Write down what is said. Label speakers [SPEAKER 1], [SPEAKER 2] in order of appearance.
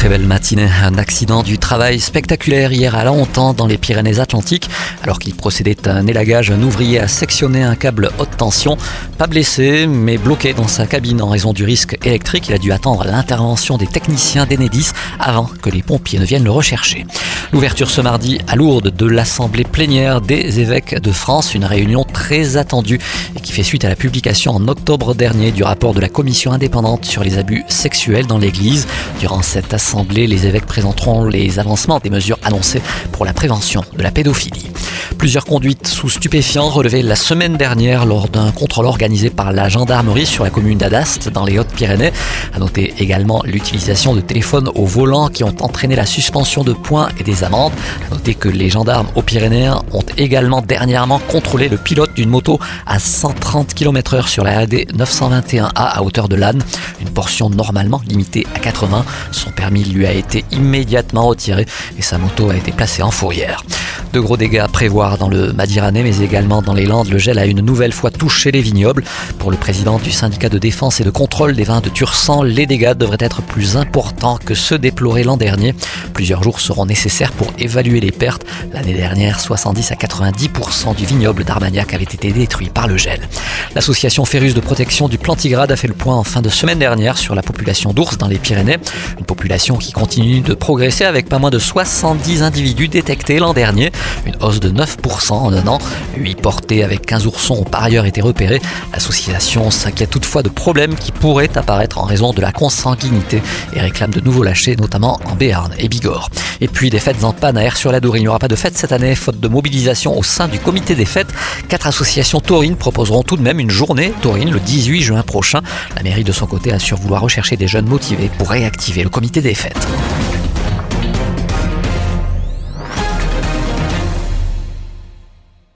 [SPEAKER 1] Très belle matinée. Un accident du travail spectaculaire hier à Longtemps dans les Pyrénées-Atlantiques. Alors qu'il procédait à un élagage, un ouvrier a sectionné un câble haute tension. Pas blessé, mais bloqué dans sa cabine en raison du risque électrique. Il a dû attendre l'intervention des techniciens d'Enedis avant que les pompiers ne viennent le rechercher. L'ouverture ce mardi à Lourdes de l'Assemblée plénière des évêques de France, une réunion très attendue et qui fait suite à la publication en octobre dernier du rapport de la commission indépendante sur les abus sexuels dans l'Église. Durant cette assemblée, les évêques présenteront les avancements des mesures annoncées pour la prévention de la pédophilie. Plusieurs conduites sous stupéfiants relevées la semaine dernière lors d'un contrôle organisé par la gendarmerie sur la commune d'Adast dans les Hautes-Pyrénées. À noter également l'utilisation de téléphones au volant qui ont entraîné la suspension de points et des amendes. À noter que les gendarmes aux Pyrénéens ont également dernièrement contrôlé le pilote d'une moto à 130 km/h sur la AD 921A à hauteur de l'Anne, une portion normalement limitée à 80. Son permis lui a été immédiatement retiré et sa moto a été placée en fourrière. De gros dégâts à dans le Madiranais, mais également dans les Landes. Le gel a une nouvelle fois touché les vignobles. Pour le président du syndicat de défense et de contrôle des vins de Tursan, les dégâts devraient être plus importants que ceux déplorés l'an dernier. Plusieurs jours seront nécessaires pour évaluer les pertes. L'année dernière, 70 à 90% du vignoble d'Armagnac avait été détruit par le gel. L'association Férus de protection du Plantigrade a fait le point en fin de semaine dernière sur la population d'ours dans les Pyrénées. Une population qui continue de progresser avec pas moins de 70 individus détectés l'an dernier. Une hausse de 9% en un an. 8 portées avec 15 oursons ont par ailleurs été repérés. L'association s'inquiète toutefois de problèmes qui pourraient apparaître en raison de la consanguinité et réclame de nouveaux lâchers, notamment en Béarn et Bigorre. Et puis des fêtes en panne à Air-sur-la-Dour. Il n'y aura pas de fête cette année, faute de mobilisation au sein du comité des fêtes. Quatre associations taurines proposeront tout de même une journée taurine le 18 juin prochain. La mairie de son côté assure vouloir rechercher des jeunes motivés pour réactiver le comité des fêtes.